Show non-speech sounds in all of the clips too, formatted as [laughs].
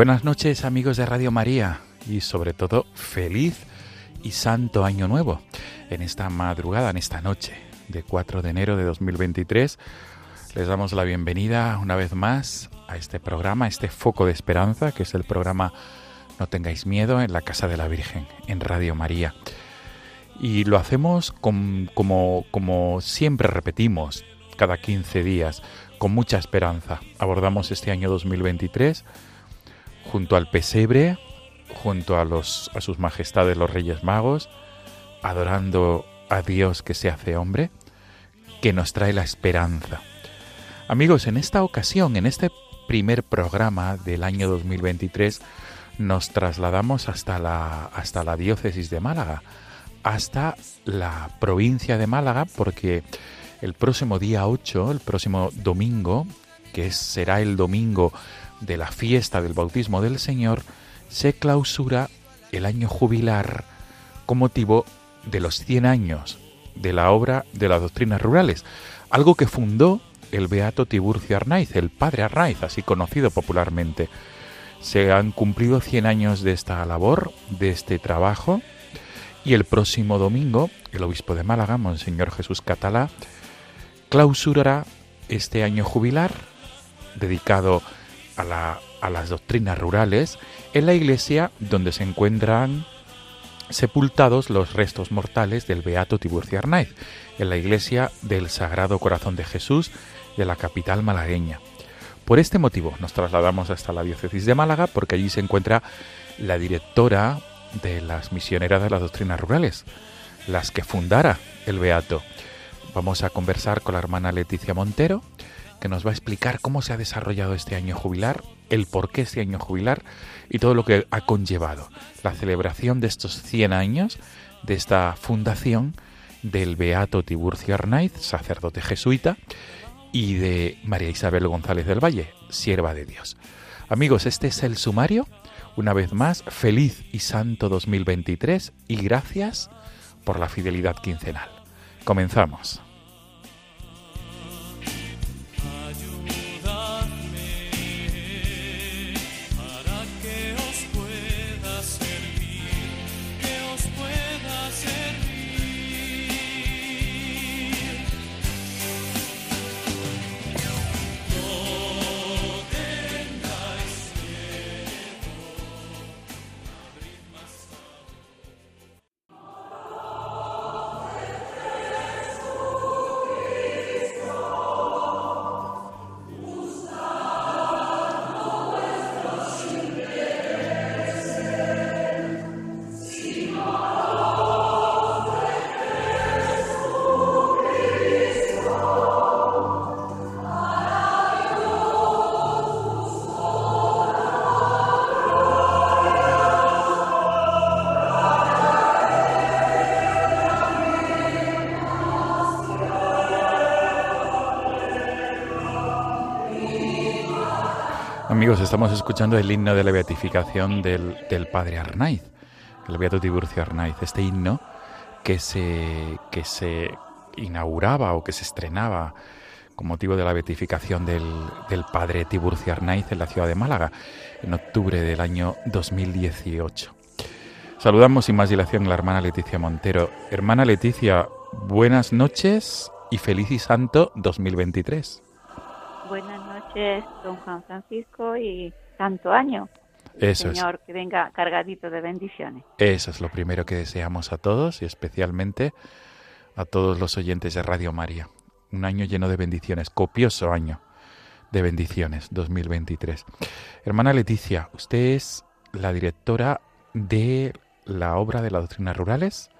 Buenas noches amigos de Radio María y sobre todo feliz y santo año nuevo. En esta madrugada, en esta noche de 4 de enero de 2023, les damos la bienvenida una vez más a este programa, este foco de esperanza, que es el programa No tengáis miedo en la Casa de la Virgen, en Radio María. Y lo hacemos como, como siempre repetimos, cada 15 días, con mucha esperanza. Abordamos este año 2023 junto al pesebre, junto a, los, a sus majestades los Reyes Magos, adorando a Dios que se hace hombre, que nos trae la esperanza. Amigos, en esta ocasión, en este primer programa del año 2023, nos trasladamos hasta la, hasta la diócesis de Málaga, hasta la provincia de Málaga, porque el próximo día 8, el próximo domingo, que será el domingo de la fiesta del bautismo del Señor, se clausura el año jubilar con motivo de los 100 años de la obra de las doctrinas rurales, algo que fundó el beato Tiburcio Arnaiz, el padre Arnaiz, así conocido popularmente. Se han cumplido 100 años de esta labor, de este trabajo, y el próximo domingo el obispo de Málaga, Monseñor Jesús Catalá, clausurará este año jubilar dedicado a, la- a las doctrinas rurales en la iglesia donde se encuentran sepultados los restos mortales del beato Tiburcio Arnaiz, en la iglesia del Sagrado Corazón de Jesús de la capital malagueña. Por este motivo nos trasladamos hasta la diócesis de Málaga porque allí se encuentra la directora de las misioneras de las doctrinas rurales, las que fundara el beato. Vamos a conversar con la hermana Leticia Montero, que nos va a explicar cómo se ha desarrollado este año jubilar, el por qué este año jubilar y todo lo que ha conllevado la celebración de estos 100 años de esta fundación del Beato Tiburcio Arnaiz, sacerdote jesuita, y de María Isabel González del Valle, sierva de Dios. Amigos, este es el sumario. Una vez más, feliz y santo 2023 y gracias por la fidelidad quincenal. Comenzamos. Amigos, estamos escuchando el himno de la beatificación del, del padre Arnaiz, el beato Tiburcio Arnaiz, este himno que se, que se inauguraba o que se estrenaba con motivo de la beatificación del, del padre Tiburcio Arnaiz en la ciudad de Málaga en octubre del año 2018. Saludamos sin más dilación a la hermana Leticia Montero. Hermana Leticia, buenas noches y feliz y santo 2023. Noches, don Juan Francisco, y santo año. Eso Señor, es. que venga cargadito de bendiciones. Eso es lo primero que deseamos a todos y especialmente a todos los oyentes de Radio María. Un año lleno de bendiciones, copioso año de bendiciones 2023. Hermana Leticia, usted es la directora de la obra de la doctrina rurales,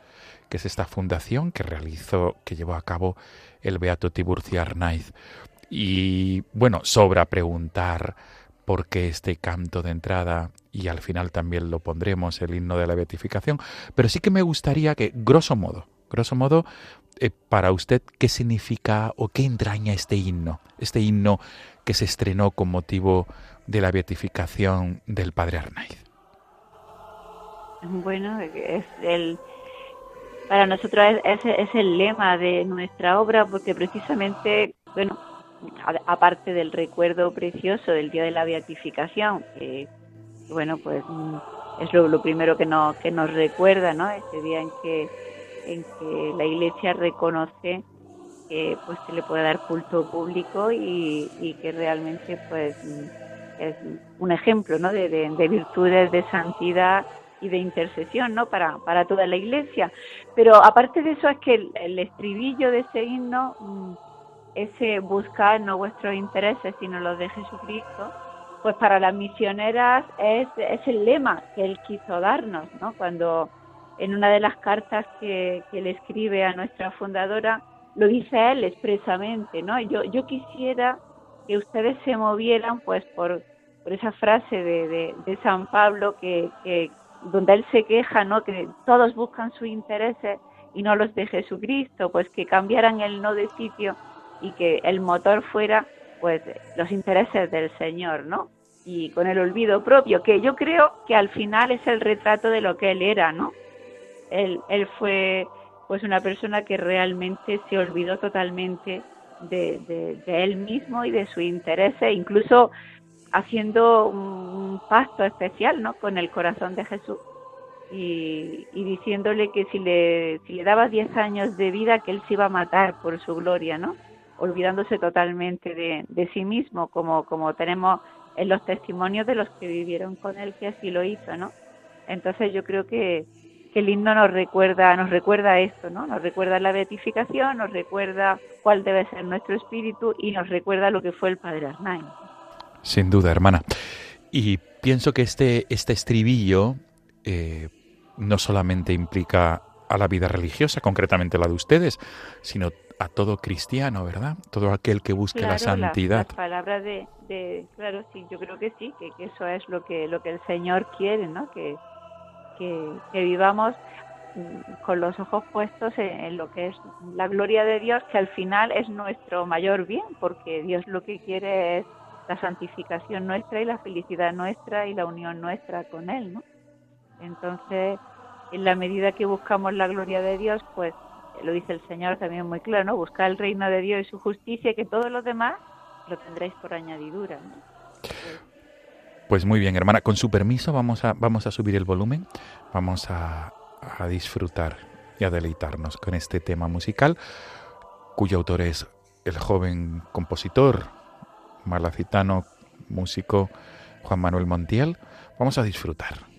que es esta fundación que realizó, que llevó a cabo el Beato Tiburcio Arnaiz. Y bueno, sobra preguntar por qué este canto de entrada y al final también lo pondremos, el himno de la beatificación, pero sí que me gustaría que, grosso modo, grosso modo, eh, para usted, ¿qué significa o qué entraña este himno? Este himno que se estrenó con motivo de la beatificación del Padre Arnaiz. Bueno, es el, para nosotros es, es, el lema de nuestra obra porque precisamente, bueno, aparte del recuerdo precioso del día de la beatificación, que bueno, pues mm, es lo, primero que nos, que nos recuerda, ¿no? Ese día en que, en que la Iglesia reconoce que pues se le puede dar culto público y, que realmente pues mm, es un ejemplo, ¿no? De, de- de virtudes, de santidad y de intercesión, ¿no? Para, para toda la Iglesia. Pero aparte de eso es que el, el estribillo de ese himno mm, ese buscar no vuestros intereses sino los de Jesucristo, pues para las misioneras es, es el lema que él quiso darnos, ¿no? Cuando en una de las cartas que, que le escribe a nuestra fundadora, lo dice él expresamente, ¿no? Yo, yo quisiera que ustedes se movieran pues por, por esa frase de, de, San Pablo que, que donde él se queja, ¿no? Que todos buscan sus intereses y no los de Jesucristo, pues que cambiaran el no de sitio y que el motor fuera pues los intereses del Señor, ¿no? Y con el olvido propio, que yo creo que al final es el retrato de lo que él era, ¿no? Él, él fue pues una persona que realmente se olvidó totalmente de, de, él mismo y de sus intereses, incluso haciendo un pacto especial, ¿no? Con el corazón de Jesús y, y diciéndole que si le, si le daba 10 años de vida, que él se iba a matar por su gloria, ¿no? Olvidándose totalmente de, de sí mismo, como, como tenemos en los testimonios de los que vivieron con él, que así lo hizo, ¿no? Entonces yo creo que, que el nos recuerda, nos recuerda esto, ¿no? Nos recuerda la beatificación, nos recuerda cuál debe ser nuestro espíritu y nos recuerda lo que fue el Padre Arnaiz. Sin duda, hermana. Y pienso que este, este estribillo eh, no solamente implica a la vida religiosa, concretamente la de ustedes, sino a todo cristiano, ¿verdad? Todo aquel que busque claro, la santidad. Las palabras de, de, claro, sí, yo creo que sí, que, que, eso es lo que lo que el Señor quiere, ¿no? Que, que, que vivamos con los ojos puestos en, en, lo que es la gloria de Dios, que al final es nuestro mayor bien, porque Dios lo que quiere es la santificación nuestra y la felicidad nuestra y la unión nuestra con Él, ¿no? Entonces, en la medida que buscamos la gloria de Dios, pues lo dice el Señor también muy claro, ¿no? Buscar el reino de Dios y su justicia que todos los demás lo tendréis por añadidura, ¿no? Pues muy bien, hermana. Con su permiso vamos a, vamos a subir el volumen, vamos a, a disfrutar y a deleitarnos con este tema musical, cuyo autor es el joven compositor malacitano, músico Juan Manuel Montiel. Vamos a disfrutar.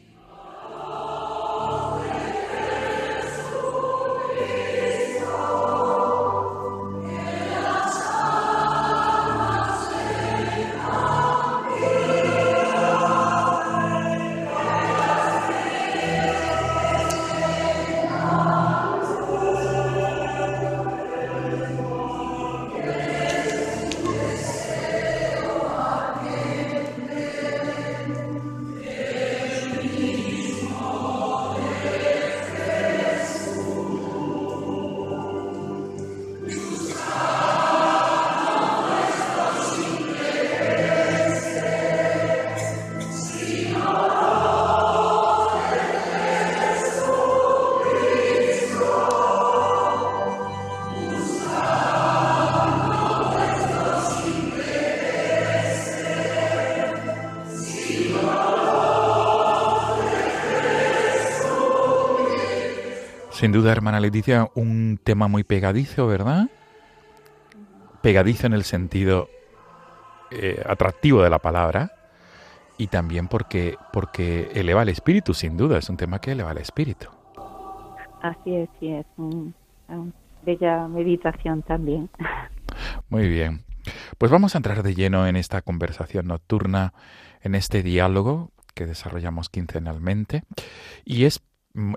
Sin duda, hermana Leticia, un tema muy pegadizo, ¿verdad? Pegadizo en el sentido eh, atractivo de la palabra y también porque, porque eleva el espíritu, sin duda, es un tema que eleva el espíritu. Así es, sí, es una bella meditación también. Muy bien. Pues vamos a entrar de lleno en esta conversación nocturna, en este diálogo que desarrollamos quincenalmente. Y es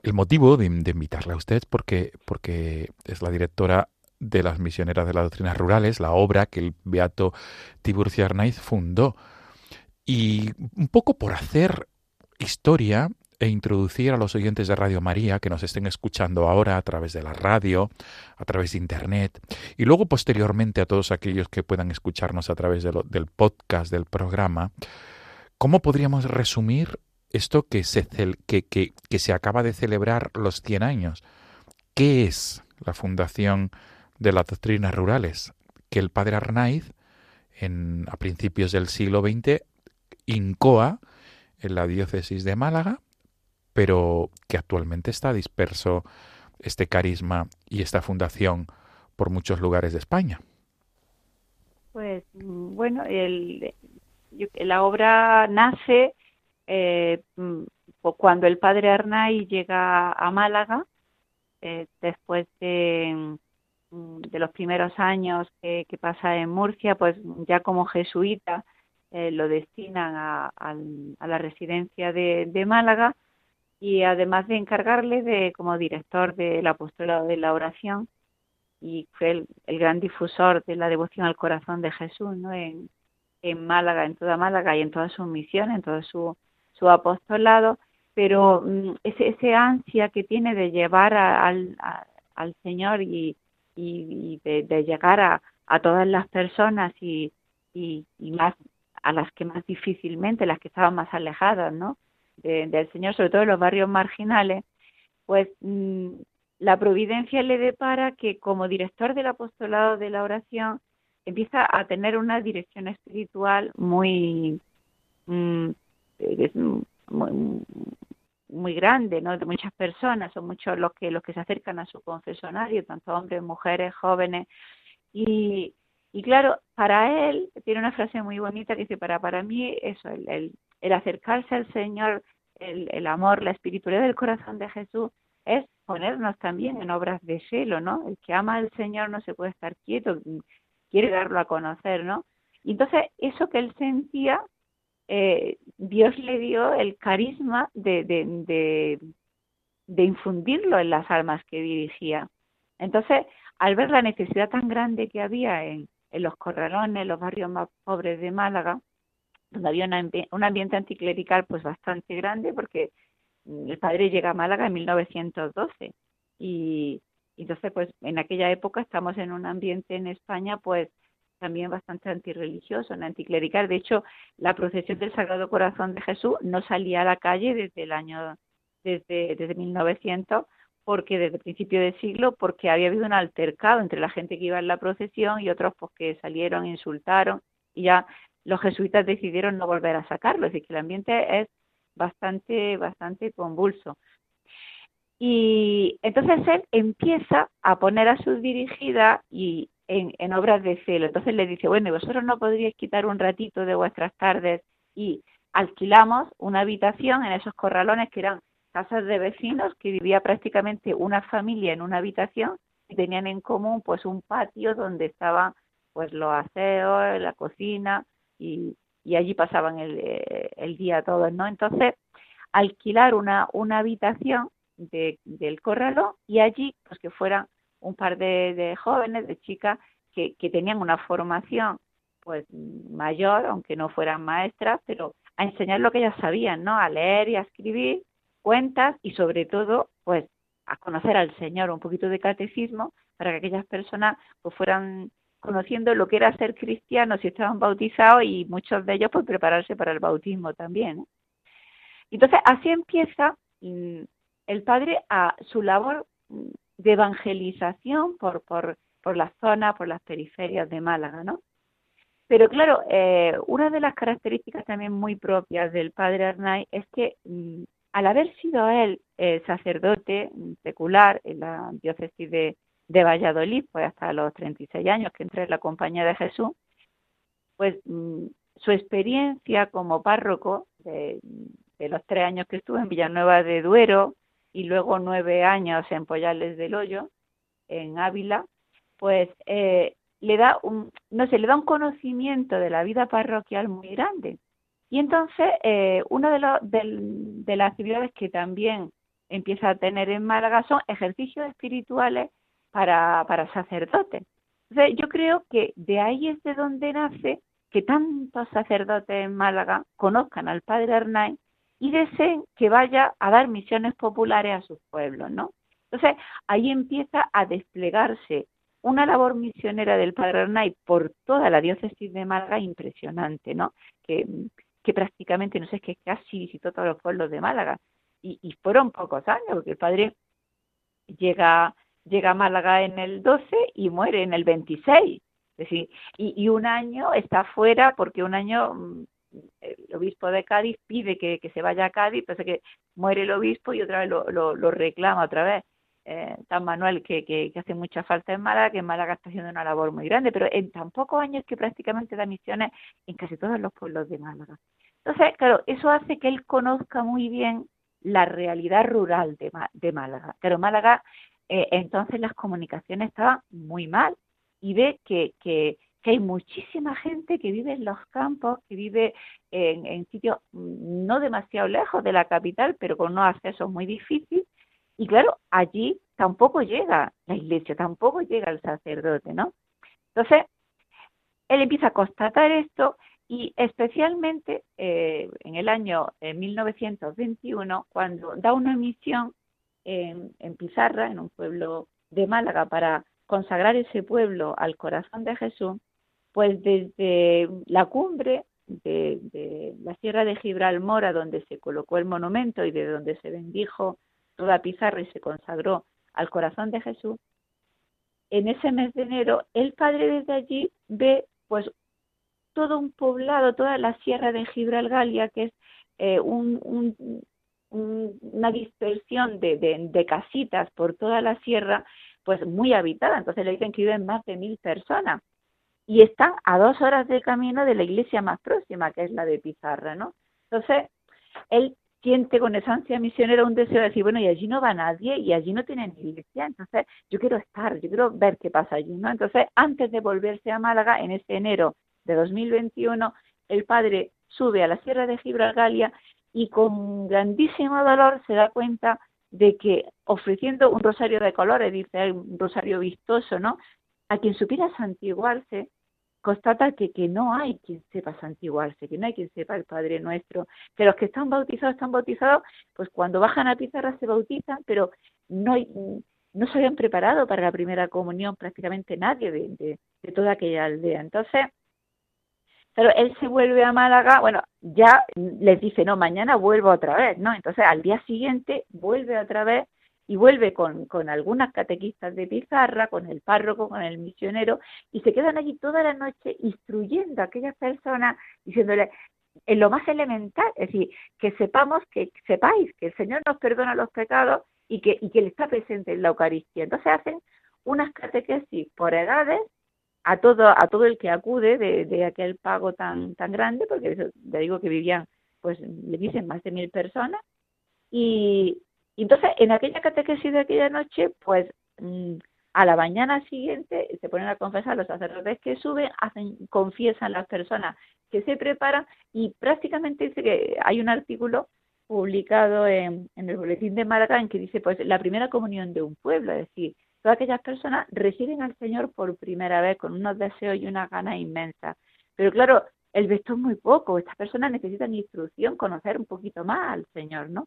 el motivo de, invitarla a usted porque, porque es la directora de las misioneras de las doctrinas rurales, la obra que el beato Tiburcio Arnaiz fundó. Y un poco por hacer historia e introducir a los oyentes de Radio María que nos estén escuchando ahora a través de la radio, a través de Internet, y luego posteriormente a todos aquellos que puedan escucharnos a través del podcast del programa, ¿cómo podríamos resumir esto que se, que, que, que se acaba de celebrar los 100 años? ¿Qué es la Fundación de las Doctrinas Rurales? Que el padre Arnaiz, en, a principios del siglo XX, incoa en la diócesis de Málaga pero que actualmente está disperso este carisma y esta fundación por muchos lugares de España. Pues mm, bueno, el, la obra nace eh, mm, cuando el padre Arnay llega a Málaga, eh, después de, mm, los primeros años que, pasa en Murcia, pues ya como jesuita eh, lo destinan a, la residencia de Málaga y además de encargarle de como director del apostolado de la oración y fue el, gran difusor de la devoción al corazón de Jesús ¿no? en, Málaga, en toda Málaga y en toda su misión, en todo su, su apostolado, pero mm, ese, ansia que tiene de llevar al, al Señor y, y, de, de, llegar a, a todas las personas y, y, más a las que más difícilmente, las que estaban más alejadas, ¿no? del Señor, sobre todo en los barrios marginales, pues mm, la providencia le depara que como director del apostolado de la oración empieza a tener una dirección espiritual muy, mm, muy, muy grande, ¿no? De muchas personas, son muchos los que los que se acercan a su confesonario, tanto hombres, mujeres, jóvenes, y, y claro, para él tiene una frase muy bonita que dice para para mí eso, el, el, el acercarse al Señor, el, amor, la espiritualidad del corazón de Jesús es ponernos también en obras de celo, ¿no? El que ama al Señor no se puede estar quieto, quiere darlo a conocer, ¿no? Y entonces eso que él sentía, eh, Dios le dio el carisma de, infundirlo en las almas que dirigía. Entonces, al ver la necesidad tan grande que había en, en los corralones, los barrios más pobres de Málaga, donde había un ambiente anticlerical pues bastante grande porque el padre llega a Málaga en 1912 y, entonces pues en aquella época estamos en un ambiente en España pues también bastante antirreligioso, anticlerical. De hecho, la procesión del Sagrado Corazón de Jesús no salía a la calle desde el año, desde, desde 1900, porque desde el principio del siglo, porque había habido un altercado entre la gente que iba en la procesión y otros pues que salieron, insultaron, y ya los jesuitas decidieron no volver a sacarlo, es decir, que el ambiente es bastante, bastante convulso. Y entonces él empieza a poner a sus dirigidas y en, obras de celo. Entonces le dice, bueno, vosotros no podríais quitar un ratito de vuestras tardes y alquilamos una habitación en esos corralones que eran casas de vecinos que vivía prácticamente una familia en una habitación y tenían en común pues un patio donde estaban pues los aseos, la cocina, y, allí pasaban el, eh, el, día todos, ¿no? Entonces, alquilar una, una habitación de, del corralo y allí, pues que fueran un par de, de jóvenes, de chicas, que, que tenían una formación pues mayor, aunque no fueran maestras, pero a enseñar lo que ellas sabían, ¿no? A leer y a escribir cuentas y sobre todo, pues a conocer al Señor, un poquito de catecismo, para que aquellas personas pues fueran conociendo lo que era ser cristiano si estaban bautizados y muchos de ellos pues prepararse para el bautismo también. Entonces así empieza mm, el padre a su labor de evangelización por, por, por la zona, por las periferias de Málaga, ¿no? Pero claro, eh, una de las características también muy propias del padre Arnay es que mm, al haber sido él sacerdote secular en la diócesis de, de, Valladolid, pues hasta los 36 años que entré en la compañía de Jesús, pues mm, su experiencia como párroco de, de, los tres años que estuvo en Villanueva de Duero y luego nueve años en Poyales del Hoyo, en Ávila, pues eh, le da un, no sé, le da un conocimiento de la vida parroquial muy grande. Y entonces, eh, una de, los, de, las actividades que también empieza a tener en Málaga son ejercicios espirituales para, para sacerdotes. Entonces, yo creo que de ahí es de donde nace que tantos sacerdotes en Málaga conozcan al Padre Arnay y deseen que vaya a dar misiones populares a sus pueblos, ¿no? Entonces, ahí empieza a desplegarse una labor misionera del Padre Arnay por toda la diócesis de Málaga impresionante, ¿no? Que, que prácticamente, no sé, es que casi visitó todos los pueblos de Málaga. Y, y fueron pocos años, porque el padre llega, llega a Málaga en el 12 y muere en el 26. Es decir, y, y un año está fuera porque un año mm, el obispo de Cádiz pide que, que se vaya a Cádiz, pasa que muere el obispo y otra vez lo, lo, reclama otra vez. Eh, San Manuel que, que, que, hace mucha falta en Málaga, que en Málaga está haciendo una labor muy grande, pero en tan pocos años que prácticamente da misiones en casi todos los pueblos de Málaga. Entonces, claro, eso hace que él conozca muy bien la realidad rural de, de Málaga. Pero Málaga, eh, entonces las comunicaciones estaban muy mal y ve que, que, que, hay muchísima gente que vive en los campos, que vive en, sitios no demasiado lejos de la capital, pero con unos accesos muy difíciles. Y claro, allí tampoco llega la iglesia, tampoco llega el sacerdote, ¿no? Entonces, él empieza a constatar esto y especialmente eh, en el año 1921, cuando da una misión en, Pizarra, en un pueblo de Málaga, para consagrar ese pueblo al corazón de Jesús, pues desde la cumbre de, la Sierra de Gibralmora, donde se colocó el monumento y de donde se bendijo toda Pizarra y se consagró al corazón de Jesús, en ese mes de enero, el padre desde allí ve pues todo un poblado, toda la sierra de Gibralgalia, que es eh, un, un, un, una dispersión de, de, de, casitas por toda la sierra, pues muy habitada. Entonces le dicen que viven más de mil personas. Y están a dos horas de camino de la iglesia más próxima, que es la de Pizarra, ¿no? Entonces, él siente con esa ansia misionera un deseo de decir, bueno, y allí no va nadie y allí no tienen iglesia, entonces yo quiero estar, yo quiero ver qué pasa allí, ¿no? Entonces, antes de volverse a Málaga, en ese enero de 2021, el padre sube a la Sierra de Gibralgalia y con grandísimo dolor se da cuenta de que ofreciendo un rosario de colores, dice un rosario vistoso, ¿no? A quien supiera santiguarse, constata que, que no hay quien sepa santiguarse, que no hay quien sepa el Padre Nuestro, que los que están bautizados están bautizados, pues cuando bajan a pizarra se bautizan, pero no no se habían preparado para la primera comunión prácticamente nadie de, de, de toda aquella aldea. Entonces, pero él se vuelve a Málaga, bueno, ya les dice, no, mañana vuelvo otra vez, ¿no? Entonces al día siguiente vuelve otra vez y vuelve con, con algunas catequistas de pizarra, con el párroco, con el misionero, y se quedan allí toda la noche instruyendo a aquellas personas, diciéndole en lo más elemental, es decir, que sepamos, que sepáis que el Señor nos perdona los pecados y que, y que Él está presente en la Eucaristía. Entonces hacen unas catequesis por edades a todo a todo el que acude de, aquel pago tan tan grande porque eso, digo que vivían pues le dicen más de mil personas y, y entonces en aquella catequesis de aquella noche pues mmm, a la mañana siguiente se ponen a confesar los sacerdotes que suben hacen confiesan las personas que se preparan y prácticamente dice que hay un artículo publicado en, en el boletín de en que dice pues la primera comunión de un pueblo es decir todas aquellas personas reciben al Señor por primera vez con unos deseos y unas ganas inmensas. Pero claro, el vesto es muy poco, estas personas necesitan instrucción, conocer un poquito más al Señor, ¿no?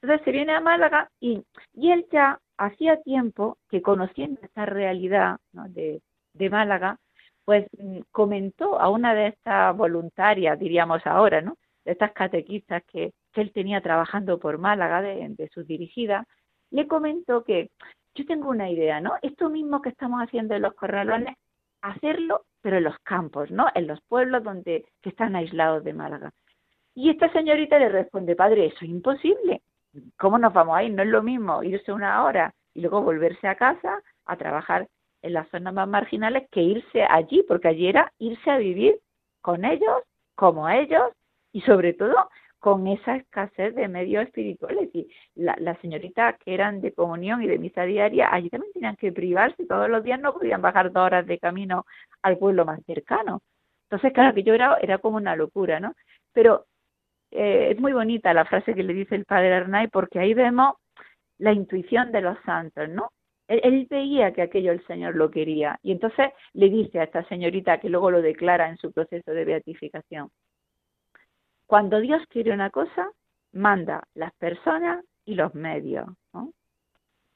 Entonces se viene a Málaga y, y él ya hacía tiempo que conociendo esta realidad de, de Málaga, pues mm, comentó a una de estas voluntarias, diríamos ahora, ¿no? De estas catequistas que, que él tenía trabajando por Málaga, de, de sus dirigidas, le comentó que yo tengo una idea, ¿no? Esto mismo que estamos haciendo en los corralones, hacerlo, pero en los campos, ¿no? En los pueblos donde que están aislados de Málaga. Y esta señorita le responde, padre, eso es imposible. ¿Cómo nos vamos a ir? No es lo mismo irse una hora y luego volverse a casa a trabajar en las zonas más marginales que irse allí, porque allí era irse a vivir con ellos, como ellos, y sobre todo con esa escasez de medios espirituales. Y las señoritas que eran de comunión y de misa diaria, allí también tenían que privarse, todos los días no podían bajar dos horas de camino al pueblo más cercano. Entonces, claro, que yo era, era como una locura, ¿no? Pero eh, es muy bonita la frase que le dice el padre Arnay, porque ahí vemos la intuición de los santos, ¿no? Él, veía que aquello el Señor lo quería y entonces le dice a esta señorita que luego lo declara en su proceso de beatificación, cuando Dios quiere una cosa, manda las personas y los medios.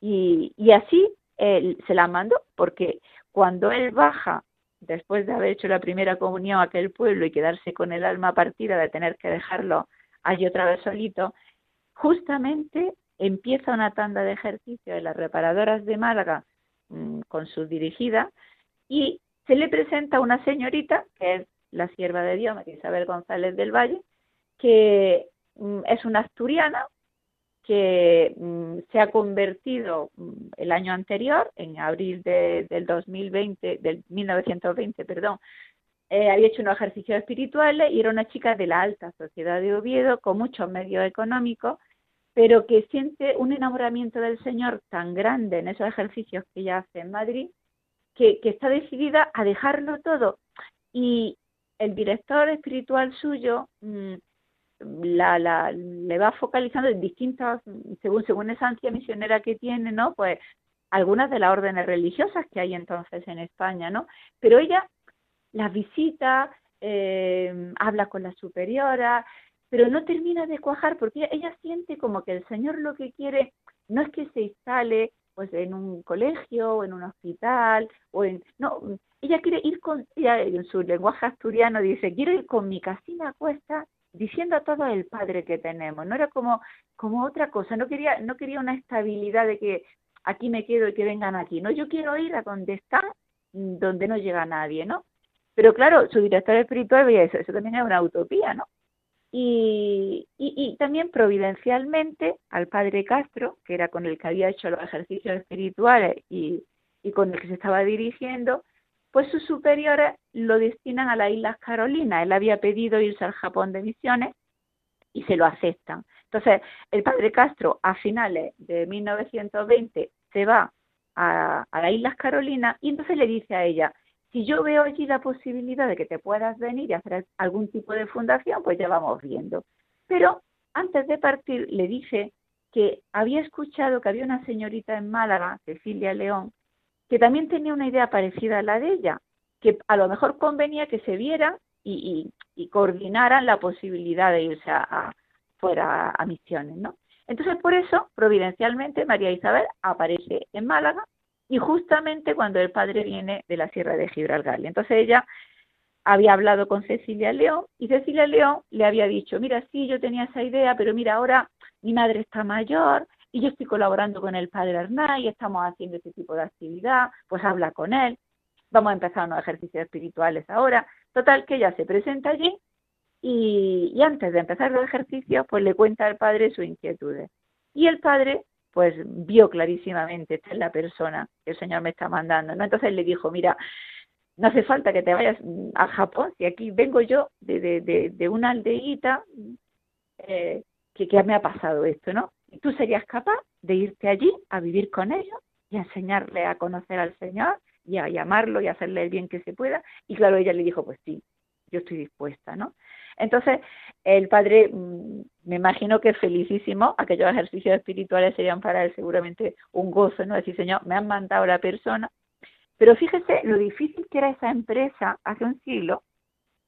Y, y así él se la mandó, porque cuando él baja, después de haber hecho la primera comunión a aquel pueblo y quedarse con el alma partida de tener que dejarlo allí otra vez solito, justamente empieza una tanda de ejercicio de las reparadoras de Málaga mm, con su dirigida y se le presenta una señorita, que es la sierva de Dios, Isabel González del Valle, que mm, es una asturiana que mm, se ha convertido mm, el año anterior, en abril del 2020, del 1920, perdón, eh, había hecho unos ejercicios espirituales y era una chica de la alta sociedad de Oviedo con muchos medios económicos, pero que siente un enamoramiento del Señor tan grande en esos ejercicios que ella hace en Madrid, que, que está decidida a dejarlo todo. Y el director espiritual suyo la, la, le va focalizando en distintas, según, según esa ansia misionera que tiene, ¿no? Pues algunas de las órdenes religiosas que hay entonces en España, ¿no? Pero ella las visita, eh, habla con la superiora, pero no termina de cuajar porque ella, siente como que el Señor lo que quiere no es que se instale pues en un colegio o en un hospital o en no ella quiere ir con ella en su lenguaje asturiano dice quiero ir con mi casina a cuesta diciendo a todo el padre que tenemos, no era como, como otra cosa, no quería, no quería una estabilidad de que aquí me quedo y que vengan aquí, no, yo quiero ir a donde está, donde no llega nadie, ¿no? Pero claro, su director espiritual veía eso, eso también es una utopía, ¿no? Y, y, y, también providencialmente al padre Castro, que era con el que había hecho los ejercicios espirituales y, y con el que se estaba dirigiendo, pues sus superiores lo destinan a las Islas Carolinas. Él había pedido irse al Japón de misiones y se lo aceptan. Entonces, el padre Castro a finales de 1920 se va a, las Islas Carolinas y entonces le dice a ella, si yo veo allí la posibilidad de que te puedas venir y hacer algún tipo de fundación, pues ya vamos viendo. Pero antes de partir le dice que había escuchado que había una señorita en Málaga, Cecilia León, que también tenía una idea parecida a la de ella, que a lo mejor convenía que se vieran y, coordinaran la posibilidad de irse a, fuera a, misiones, ¿no? Entonces, por eso, providencialmente, María Isabel aparece en Málaga y justamente cuando el padre viene de la Sierra de Gibraltar. Entonces ella había hablado con Cecilia León y Cecilia León le había dicho, mira, sí, yo tenía esa idea, pero mira, ahora mi madre está mayor, y yo estoy colaborando con el padre Arnay, estamos haciendo ese tipo de actividad, pues habla con él, vamos a empezar unos ejercicios espirituales ahora. Total, que ella se presenta allí y, antes de empezar los ejercicios, pues le cuenta al padre sus inquietudes. Y el padre, pues vio clarísimamente, esta es la persona que el Señor me está mandando, ¿no? Entonces le dijo, mira, no hace falta que te vayas a Japón, si aquí vengo yo de, de, de, una aldeíta eh, que, que me ha pasado esto, ¿no? Tú serías capaz de irte allí a vivir con ellos y enseñarle a conocer al Señor y a llamarlo y hacerle el bien que se pueda. Y claro, ella le dijo, pues sí, yo estoy dispuesta, ¿no? Entonces, el padre, mm, me imagino que felicísimo, aquellos ejercicios espirituales serían para él seguramente un gozo, ¿no? Decir, Señor, me han mandado la persona. Pero fíjese lo difícil que era esa empresa hace un siglo,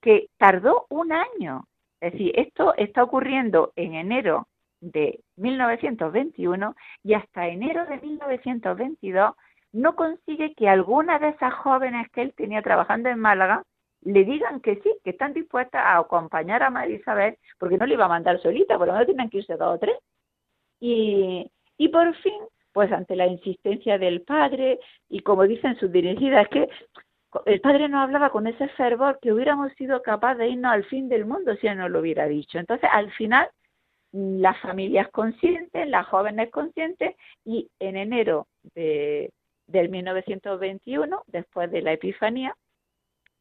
que tardó un año. Es decir, esto está ocurriendo en enero de 1921 y hasta enero de 1922 no consigue que alguna de esas jóvenes que él tenía trabajando en Málaga le digan que sí, que están dispuestas a acompañar a María Isabel, porque no le iba a mandar solita, por lo menos tenían que irse dos o tres. Y, y por fin, pues ante la insistencia del padre, y como dicen sus dirigidas, que el padre no hablaba con ese fervor que hubiéramos sido capaces de irnos al fin del mundo si él no lo hubiera dicho. Entonces, al final, las familias conscientes, las jóvenes conscientes, y en enero de, del 1921, después de la Epifanía,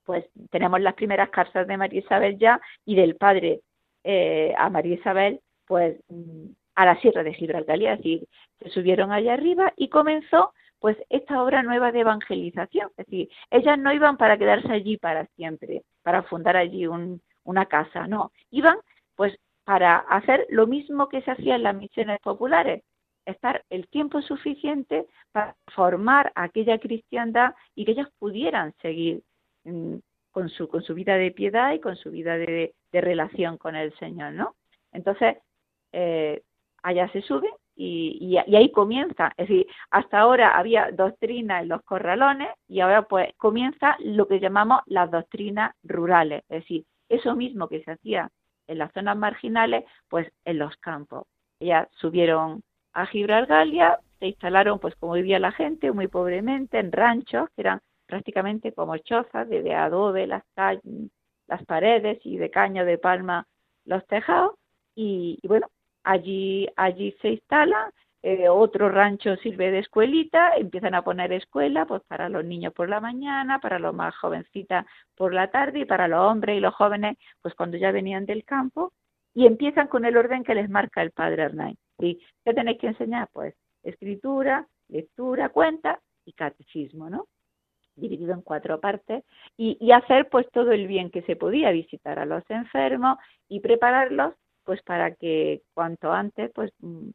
pues tenemos las primeras cartas de María Isabel ya y del padre eh, a María Isabel, pues mm, a la Sierra de Gibraltar, es decir, se subieron allá arriba y comenzó pues esta obra nueva de evangelización, es decir, ellas no iban para quedarse allí para siempre, para fundar allí una casa, no, iban pues para hacer lo mismo que se hacía en las misiones populares, estar el tiempo suficiente para formar aquella cristiandad y que ellas pudieran seguir mm, con su, con su vida de piedad y con su vida de, relación con el Señor, ¿no? Entonces, eh, allá se suben y, ahí comienza. Es decir, hasta ahora había doctrina en los corralones y ahora pues comienza lo que llamamos las doctrinas rurales. Es decir, eso mismo que se hacía en las zonas marginales, pues en los campos. Ya subieron a Gibraltar, se instalaron pues como vivía la gente, muy pobremente, en ranchos, que eran prácticamente como chozas de, adobe, las, las paredes y de caño de palma los tejados. y bueno, allí, allí se instala, eh, otro rancho sirve de escuelita, empiezan a poner escuela pues para los niños por la mañana, para los más jovencitas por la tarde y para los hombres y los jóvenes pues cuando ya venían del campo y empiezan con el orden que les marca el padre Hernán. ¿Y qué tenéis que enseñar? Pues escritura, lectura, cuenta y catecismo, ¿no? dividido en cuatro partes, y, y, hacer pues todo el bien que se podía, visitar a los enfermos y prepararlos pues para que cuanto antes pues mm,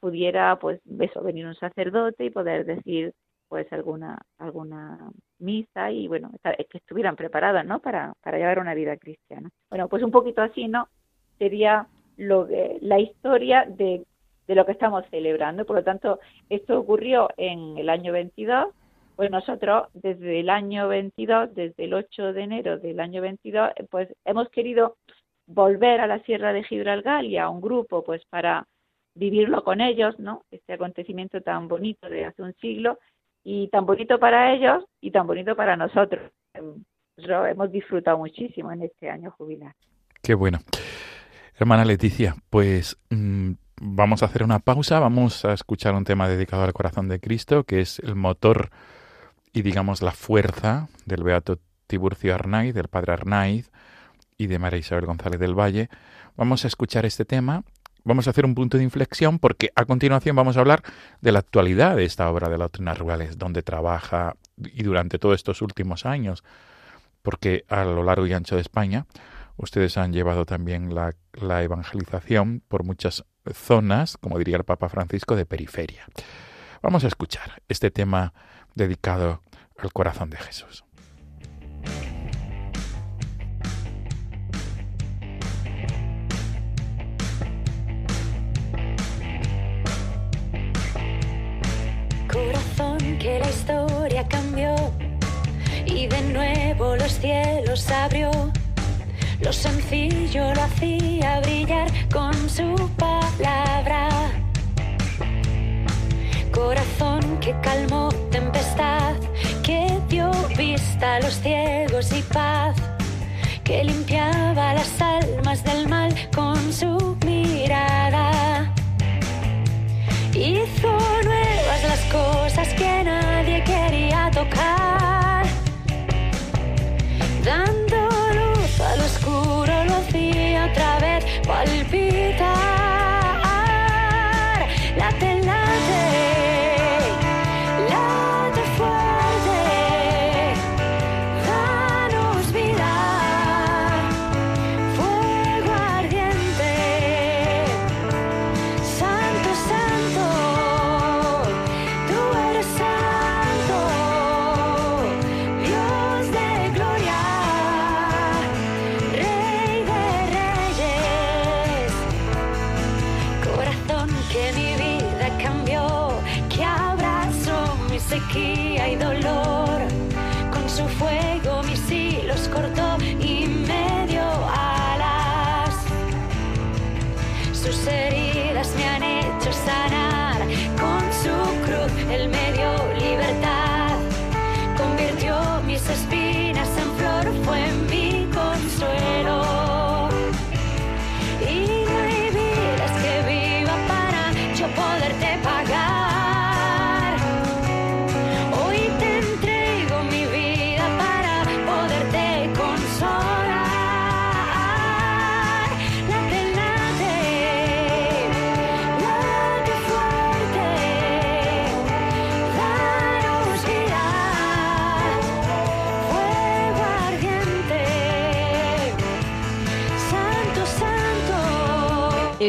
pudiera pues eso venir un sacerdote y poder decir pues alguna alguna misa y bueno que estuvieran preparadas no para para llevar una vida cristiana. Bueno pues un poquito así no sería lo de, la historia de, de lo que estamos celebrando. Por lo tanto esto ocurrió en el año 22 pues nosotros desde el año 22 desde el 8 de enero del año 22 pues hemos querido volver a la Sierra de Gibraltar y a un grupo pues para vivirlo con ellos, ¿no? Este acontecimiento tan bonito de hace un siglo y tan bonito para ellos y tan bonito para nosotros. Lo hemos disfrutado muchísimo en este año jubilar. Qué bueno. Hermana Leticia, pues mm, vamos a hacer una pausa, vamos a escuchar un tema dedicado al corazón de Cristo, que es el motor y digamos la fuerza del Beato Tiburcio Arnaiz, del Padre Arnaiz, y de María Isabel González del Valle. Vamos a escuchar este tema, vamos a hacer un punto de inflexión porque a continuación vamos a hablar de la actualidad de esta obra de la doctrina rurales, donde trabaja y durante todos estos últimos años, porque a lo largo y ancho de España ustedes han llevado también la, la evangelización por muchas zonas, como diría el Papa Francisco, de periferia. Vamos a escuchar este tema dedicado al corazón de Jesús. Cielos abrió. Lo sencillo lo hacía brillar con su palabra. Corazón que calmó tempestad, que dio vista a los ciegos y paz, que limpiaba las almas del mal con su mirada. Hizo nuevas las cosas que so far.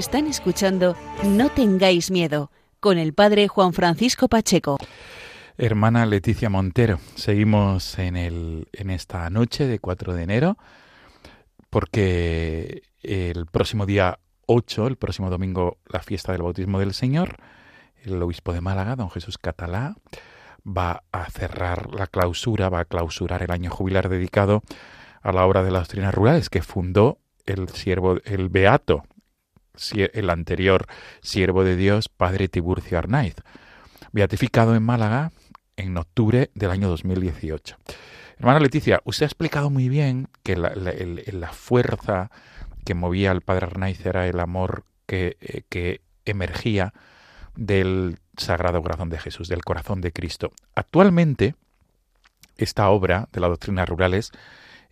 Están escuchando No tengáis miedo con el padre Juan Francisco Pacheco. Hermana Leticia Montero, seguimos en, el, en esta noche de 4 de enero porque el próximo día 8, el próximo domingo, la fiesta del bautismo del Señor, el obispo de Málaga, don Jesús Catalá, va a cerrar la clausura, va a clausurar el año jubilar dedicado a la obra de las doctrinas rurales que fundó el siervo, el beato, el anterior siervo de Dios, padre Tiburcio Arnaiz, beatificado en Málaga en octubre del año 2018. Hermana Leticia, usted ha explicado muy bien que la, la, fuerza que movía al padre Arnaiz era el amor que, eh, que emergía del Sagrado Corazón de Jesús, del corazón de Cristo. Actualmente, esta obra de las doctrinas rurales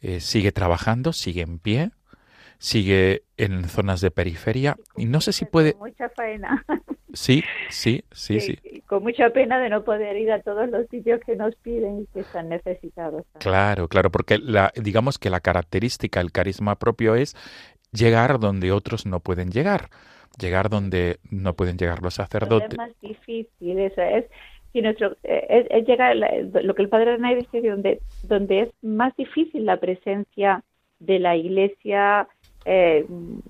eh, sigue trabajando, sigue en pie, sigue en zonas de periferia y no sé si puede... Con mucha faena. [laughs] Sí, sí, sí, sí, Con mucha pena de no poder ir a todos los sitios que nos piden y que están necesitados. Claro, claro, porque la, digamos que la característica, el carisma propio es llegar donde otros no pueden llegar, llegar donde no pueden llegar los sacerdotes. Es más difícil, eso es si nuestro eh, es, llegar lo que el padre Renay dice donde donde es más difícil la presencia de la iglesia eh,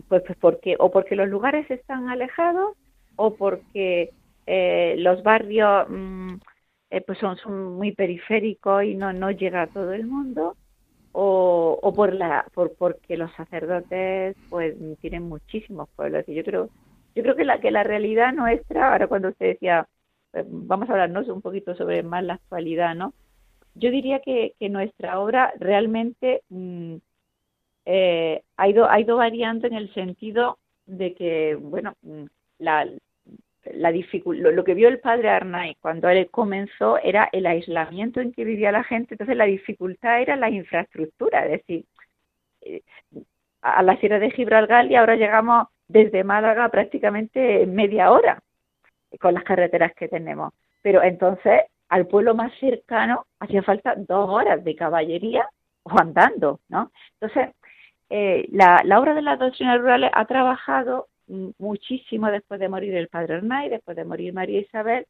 pues, pues, porque o porque los lugares están alejados o porque eh, los barrios mm, eh, pues son, muy periféricos y no no llega a todo el mundo o, o por la por porque los sacerdotes pues tienen muchísimos pueblos. Y yo creo yo creo que la que la realidad nuestra ahora cuando usted decía vamos a hablarnos un poquito sobre más la actualidad no yo diría que, que nuestra obra realmente mm, eh, ha, ido, ha ido variando en el sentido de que, bueno, mm, la, la lo, lo, que vio el padre Arnay cuando él comenzó era el aislamiento en que vivía la gente, entonces la dificultad era la infraestructura, es decir, eh, a la Sierra de Gibraltar y ahora llegamos desde Málaga prácticamente media hora con las carreteras que tenemos. Pero entonces al pueblo más cercano hacía falta dos horas de caballería o andando, ¿no? Entonces, eh, la, obra de las doctrinas rurales ha trabajado muchísimo después de morir el padre Hernay, después de morir María Isabel,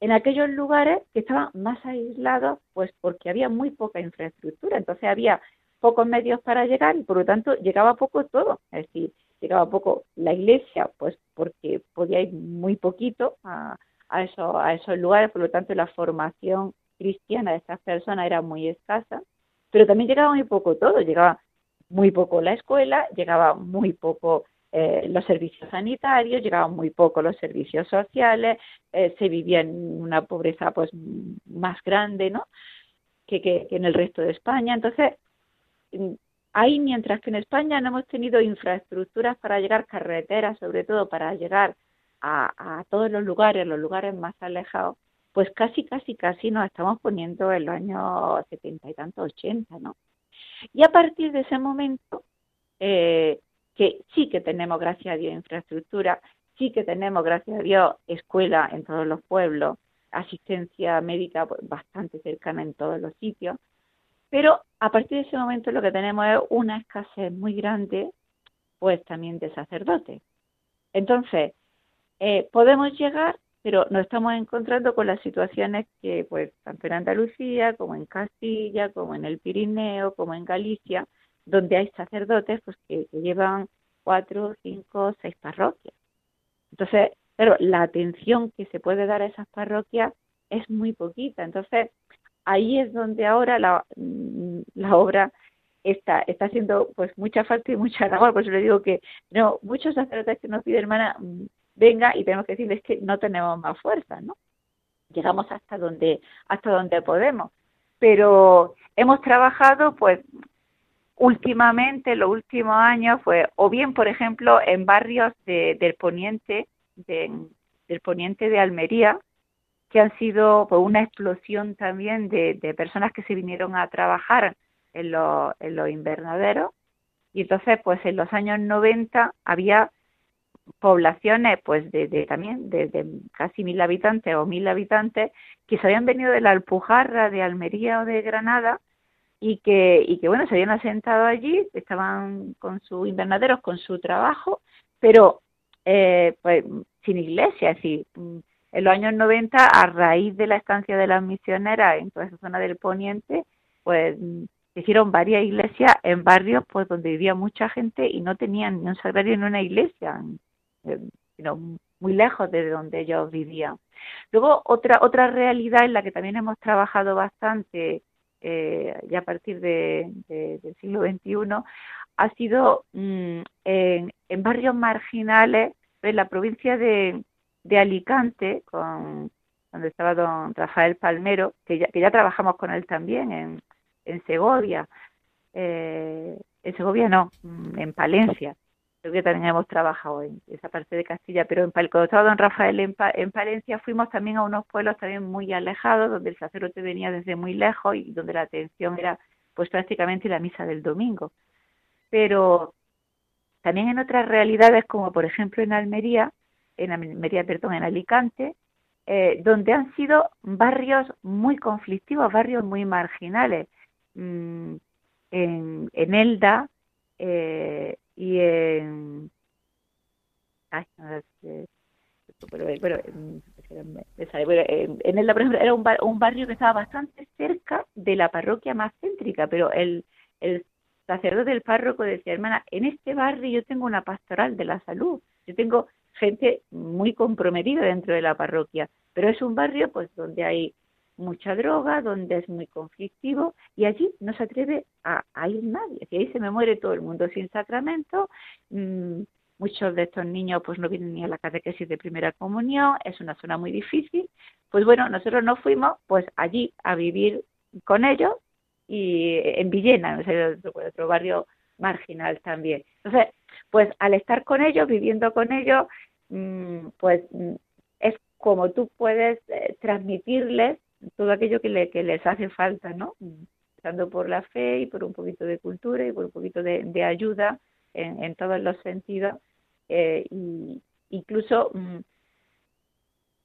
en aquellos lugares que estaban más aislados, pues porque había muy poca infraestructura, entonces había pocos medios para llegar y por lo tanto llegaba poco todo, es decir, llegaba poco la iglesia, pues porque podía ir muy poquito a, a, eso, a esos lugares, por lo tanto la formación cristiana de estas personas era muy escasa, pero también llegaba muy poco todo, llegaba muy poco la escuela, llegaba muy poco eh, los servicios sanitarios, llegaban muy poco los servicios sociales, eh, se vivía en una pobreza pues más grande, ¿no? Que, que, en el resto de España. Entonces, mm, ahí mientras que en España no hemos tenido infraestructuras para llegar, carreteras sobre todo para llegar a, a todos los lugares, los lugares más alejados, pues casi, casi, casi nos estamos poniendo en los años setenta y tanto, ochenta, ¿no? Y a partir de ese momento, eh, que sí que tenemos, gracias a Dios, infraestructura, sí que tenemos, gracias a Dios, escuela en todos los pueblos, asistencia médica pues, bastante cercana en todos los sitios, pero a partir de ese momento lo que tenemos es una escasez muy grande, pues también de sacerdotes. Entonces, eh, podemos llegar pero nos estamos encontrando con las situaciones que, pues, tanto en Andalucía como en Castilla, como en el Pirineo, como en Galicia, donde hay sacerdotes pues que, llevan cuatro, cinco, seis parroquias. Entonces, pero la atención que se puede dar a esas parroquias es muy poquita. Entonces, ahí es donde ahora la, mm, la obra está, está haciendo pues mucha falta y mucha labor. Por eso le digo que no, muchos sacerdotes que nos piden, hermana, venga y tenemos que decirles que no tenemos más fuerza, ¿no? Llegamos hasta donde, hasta donde podemos. Pero hemos trabajado, pues, últimamente, los últimos años, fue, o bien, por ejemplo, en barrios de, del poniente, del poniente de Almería, que han sido pues, una explosión también de, de personas que se vinieron a trabajar en, los, en los invernaderos. Y entonces, pues en los años 90 había poblaciones pues de, también de, casi mil habitantes o mil habitantes que se habían venido de la Alpujarra, de Almería o de Granada y que, y que bueno, se habían asentado allí, estaban con sus invernaderos, con su trabajo, pero eh, pues sin iglesia, es decir, mm, en los años 90, a raíz de la estancia de las misioneras en toda esa zona del poniente, pues mm, se hicieron varias iglesias en barrios pues donde vivía mucha gente y no tenían ni un sagrario ni una iglesia, eh, sino muy lejos de donde ellos vivían. Luego, otra, otra realidad en la que también hemos trabajado bastante eh, ya a partir de, del siglo XXI ha sido mm, en, barrios marginales en la provincia de, de Alicante, donde estaba don Rafael Palmero, que ya, que ya trabajamos con él también en, en Segovia. Eh, en Segovia no, mm, en Palencia. Creo que también hemos trabajado en esa parte de Castilla, pero en, cuando estaba don Rafael en, en Palencia fuimos también a unos pueblos también muy alejados, donde el sacerdote venía desde muy lejos y donde la atención era pues prácticamente la misa del domingo. Pero también en otras realidades, como por ejemplo en Almería, en Almería, perdón, en Alicante, eh, donde han sido barrios muy conflictivos, barrios muy marginales. Mm, en, en, Elda eh, y en... Ay, no sé, pero, bueno, en Elda, por ejemplo, era un, un, barrio que estaba bastante cerca de la parroquia más céntrica, pero el, el sacerdote del párroco decía, hermana, en este barrio yo tengo una pastoral de la salud, yo tengo gente muy comprometida dentro de la parroquia, pero es un barrio pues donde hay mucha droga, donde es muy conflictivo y allí no se atreve a, ir nadie. Y ahí se me muere todo el mundo sin sacramento. Mm, muchos de estos niños pues no vienen ni a la catequesis de primera comunión, es una zona muy difícil. Pues bueno, nosotros nos fuimos pues allí a vivir con ellos y en Villena, otro barrio marginal también. Entonces, pues al estar con ellos, viviendo con ellos, mm, pues mm, es como tú puedes eh, transmitirles todo aquello que, le, que les hace falta, ¿no? Empezando por la fe y por un poquito de cultura y por un poquito de, ayuda en, en, todos los sentidos. Eh, y incluso mm,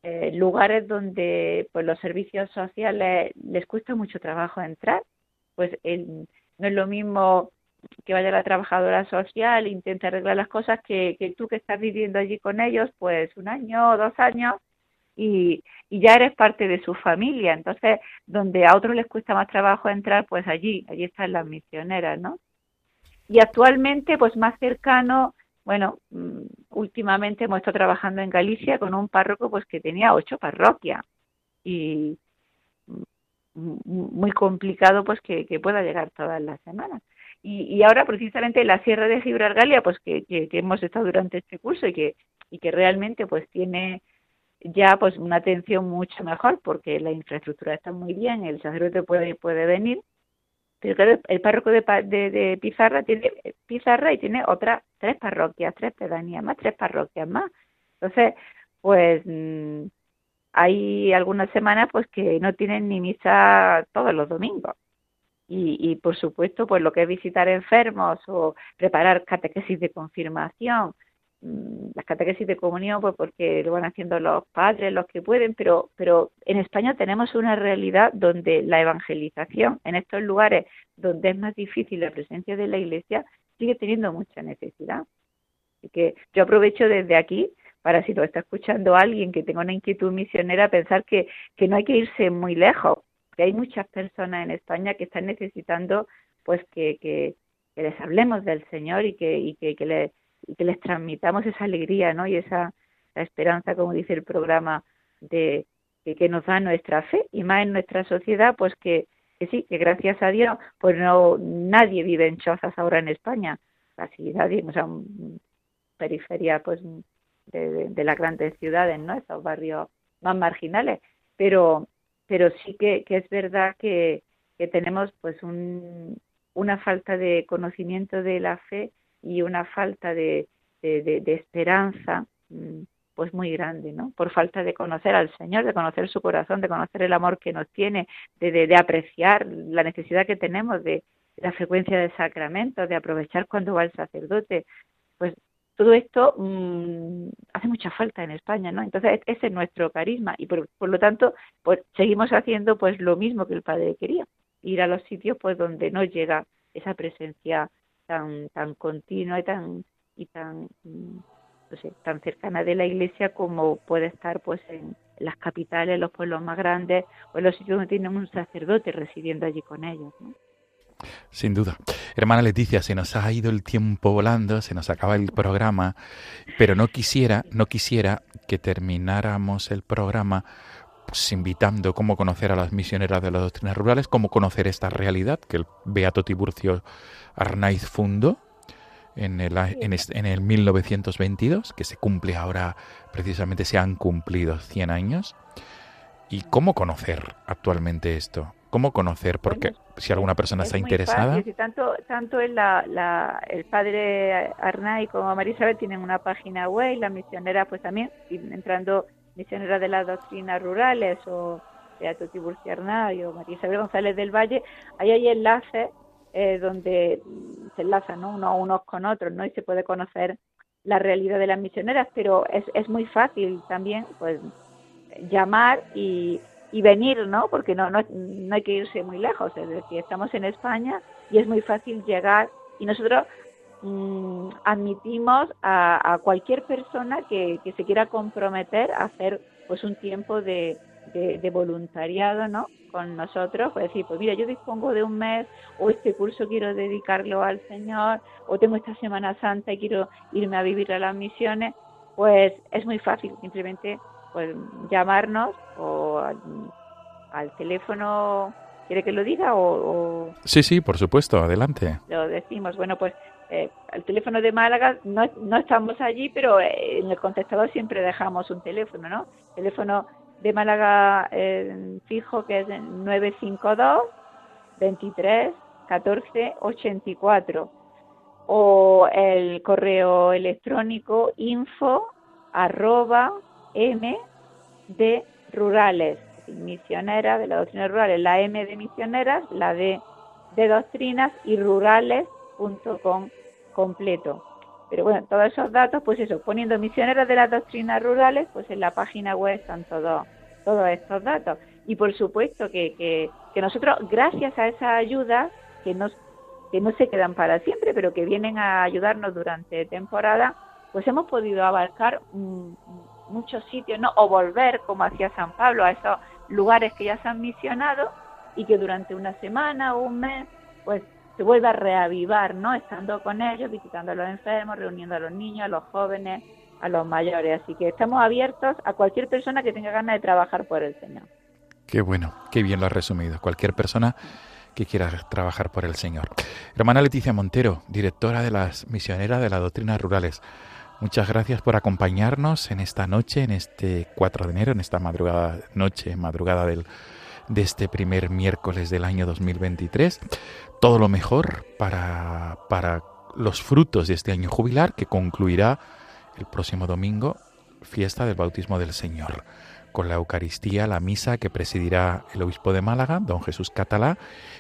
eh, lugares donde pues los servicios sociales les cuesta mucho trabajo entrar, pues el, no es lo mismo que vaya la trabajadora social e intente arreglar las cosas que, que tú que estás viviendo allí con ellos, pues un año o dos años y, y ya eres parte de su familia. Entonces, donde a otros les cuesta más trabajo entrar, pues allí, allí están las misioneras, ¿no? Y actualmente, pues más cercano, bueno, mm, últimamente hemos estado trabajando en Galicia con un párroco pues que tenía ocho parroquias y mm, muy complicado pues que, pueda llegar todas las semanas. Y, y ahora precisamente la Sierra de Gibralgalia, pues que, que, hemos estado durante este curso y que, y que realmente pues tiene ya pues una atención mucho mejor porque la infraestructura está muy bien, el sacerdote puede, puede venir, pero claro, el párroco de, de, Pizarra tiene Pizarra y tiene otras tres parroquias, tres pedanías más, tres parroquias más. Entonces, pues mm, hay algunas semanas pues que no tienen ni misa todos los domingos. Y, y por supuesto, pues lo que es visitar enfermos o preparar catequesis de confirmación, las catequesis de comunión, pues porque lo van haciendo los padres, los que pueden, pero, pero en España tenemos una realidad donde la evangelización en estos lugares donde es más difícil la presencia de la Iglesia sigue teniendo mucha necesidad. Así que yo aprovecho desde aquí para si lo está escuchando alguien que tenga una inquietud misionera, pensar que, que no hay que irse muy lejos, que hay muchas personas en España que están necesitando pues que, que, les hablemos del Señor y que, y que, que les que les transmitamos esa alegría, ¿no? Y esa esperanza, como dice el programa, de, que nos da nuestra fe y más en nuestra sociedad, pues que, sí, que gracias a Dios, pues no nadie vive en chozas ahora en España, casi nadie, o sea, periferia, pues de, de, las grandes ciudades, ¿no? Esos barrios más marginales, pero pero sí que, que es verdad que, que tenemos pues un, una falta de conocimiento de la fe y una falta de, de, esperanza mm, pues muy grande, ¿no? Por falta de conocer al Señor, de conocer su corazón, de conocer el amor que nos tiene, de, de, apreciar la necesidad que tenemos de, la frecuencia de sacramentos, de aprovechar cuando va el sacerdote, pues todo esto mmm, hace mucha falta en España, ¿no? Entonces ese es nuestro carisma y por, por, lo tanto pues seguimos haciendo pues lo mismo que el Padre quería, ir a los sitios pues donde no llega esa presencia tan tan continua y tan y tan mm, tan cercana de la iglesia como puede estar pues en las capitales, los pueblos más grandes o en los sitios donde tienen un sacerdote residiendo allí con ellos. Sin duda. Hermana Leticia, se nos ha ido el tiempo volando, se nos acaba el programa, pero no quisiera, no quisiera que termináramos el programa pues, invitando cómo conocer a las misioneras de las doctrinas rurales, cómo conocer esta realidad que el Beato Tiburcio Arnaiz fundó en el, en, en el 1922, que se cumple ahora, precisamente se han cumplido 100 años. ¿Y cómo conocer actualmente esto? ¿Cómo conocer? Porque si alguna persona está interesada. tanto tanto el, la, el padre Arnay como María Isabel tienen una página web, la misionera pues también, entrando misionera de las doctrinas rurales o Beato Tiburcio Arnay o María Isabel González del Valle, ahí hay enlaces eh, donde se enlazan ¿no? unos, unos con otros ¿no? y se puede conocer la realidad de las misioneras, pero es, es muy fácil también pues llamar y, y venir, ¿no? Porque no, no, no hay que irse muy lejos, es decir, estamos en España y es muy fácil llegar y nosotros mm, admitimos a, a, cualquier persona que, que, se quiera comprometer a hacer pues un tiempo de, de, de, voluntariado, ¿no? Con nosotros, pues decir, pues mira, yo dispongo de un mes o este curso quiero dedicarlo al Señor o tengo esta Semana Santa y quiero irme a vivir a las misiones, pues es muy fácil, simplemente pues llamarnos o al, al teléfono, ¿quiere que lo diga o, o, Sí, sí, por supuesto, adelante. Lo decimos, bueno, pues eh, al teléfono de Málaga no, no estamos allí, pero eh, en el contestador siempre dejamos un teléfono, ¿no? Teléfono de Málaga eh, fijo que es 952 23 14 84 o el correo electrónico info arroba M de rurales, misioneras de las doctrinas rurales, la M de misioneras, la D de doctrinas y rurales.com completo. Pero bueno, todos esos datos, pues eso, poniendo misioneras de las doctrinas rurales, pues en la página web están todos, todos estos datos. Y por supuesto que, que, nosotros, gracias a esa ayuda, que, nos, que no se quedan para siempre, pero que vienen a ayudarnos durante temporada, pues hemos podido abarcar muchos sitios, ¿no? O volver, como hacía San Pablo, a esos lugares que ya se han misionado y que durante una semana o un mes, pues se vuelva a reavivar, ¿no? Estando con ellos, visitando a los enfermos, reuniendo a los niños, a los jóvenes, a los mayores. Así que estamos abiertos a cualquier persona que tenga ganas de trabajar por el Señor. Qué bueno, qué bien lo has resumido. Cualquier persona que quiera trabajar por el Señor. Hermana Leticia Montero, directora de las misioneras de las doctrinas rurales. Muchas gracias por acompañarnos en esta noche, en este 4 de enero, en esta madrugada, noche, madrugada del, de este primer miércoles del año 2023. Todo lo mejor para, para los frutos de este año jubilar que concluirá el próximo domingo, fiesta del bautismo del Señor, con la Eucaristía, la misa que presidirá el obispo de Málaga, don Jesús Catalá,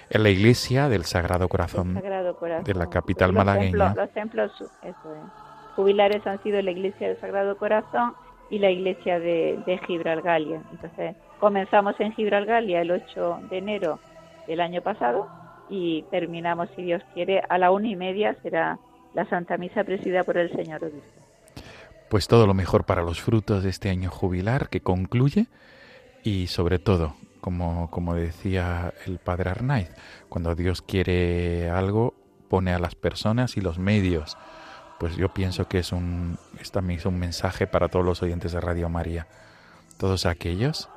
en la iglesia del Sagrado Corazón, Sagrado Corazón. de la capital los malagueña. Templos, los templos, eso es jubilares han sido la iglesia del Sagrado Corazón y la iglesia de, de Gibralgalia. Entonces, comenzamos en Gibralgalia el 8 de enero del año pasado y terminamos, si Dios quiere, a la una y media será la Santa Misa presidida por el Señor Obispo. Pues todo lo mejor para los frutos de este año jubilar que concluye y sobre todo, como, como decía el padre Arnaiz, cuando Dios quiere algo, pone a las personas y los medios pues yo pienso que es un, es también un mensaje para todos los oyentes de Radio María. Todos aquellos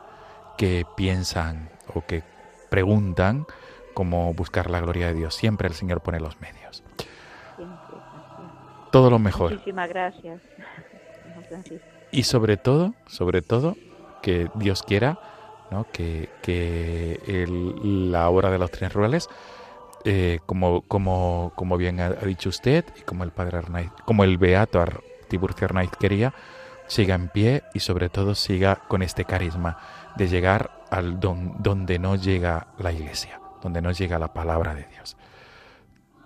que piensan o que preguntan cómo buscar la gloria de Dios. Siempre el Señor pone los medios. Todo lo mejor. Muchísimas gracias. Y sobre todo, sobre todo, que Dios quiera ¿no? que, que el, la obra de los trenes rurales eh, como, como, como bien ha, dicho usted y como el padre Arnaiz, como el beato Ar, Tiburcio Arnaiz quería, siga en pie y sobre todo siga con este carisma de llegar al don, donde no llega la iglesia, donde no llega la palabra de Dios.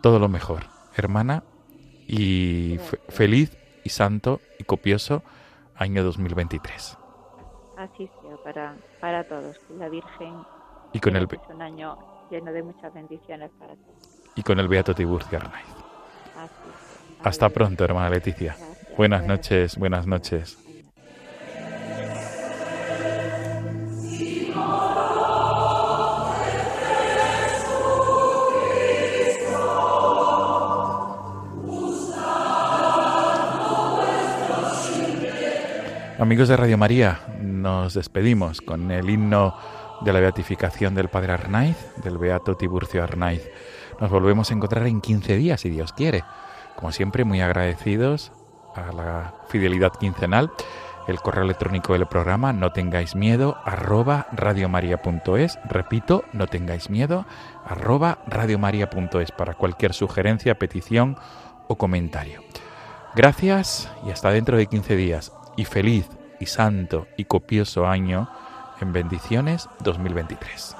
Todo lo mejor, hermana, y feliz y santo y copioso año 2023. Así sea para, para todos, que la Virgen y con el es un año lleno de muchas bendiciones para todos. Y con el Beato Tiburcio Arnaiz. Así sea. Hasta pronto, hermana Leticia. Gracias. Buenas noches, buenas noches. Amigos de Radio María, nos despedimos con el himno de la beatificación del Padre Arnaiz, del Beato Tiburcio Arnaiz. Nos volvemos a encontrar en 15 días, si Dios quiere. Como siempre, muy agradecidos a la fidelidad quincenal. El correo electrónico del programa no tengáis miedo arroba radiomaria.es. Repito, no tengáis miedo arroba radiomaria.es para cualquier sugerencia, petición o comentario. Gracias y hasta dentro de 15 días. Y feliz y santo y copioso año en bendiciones 2023.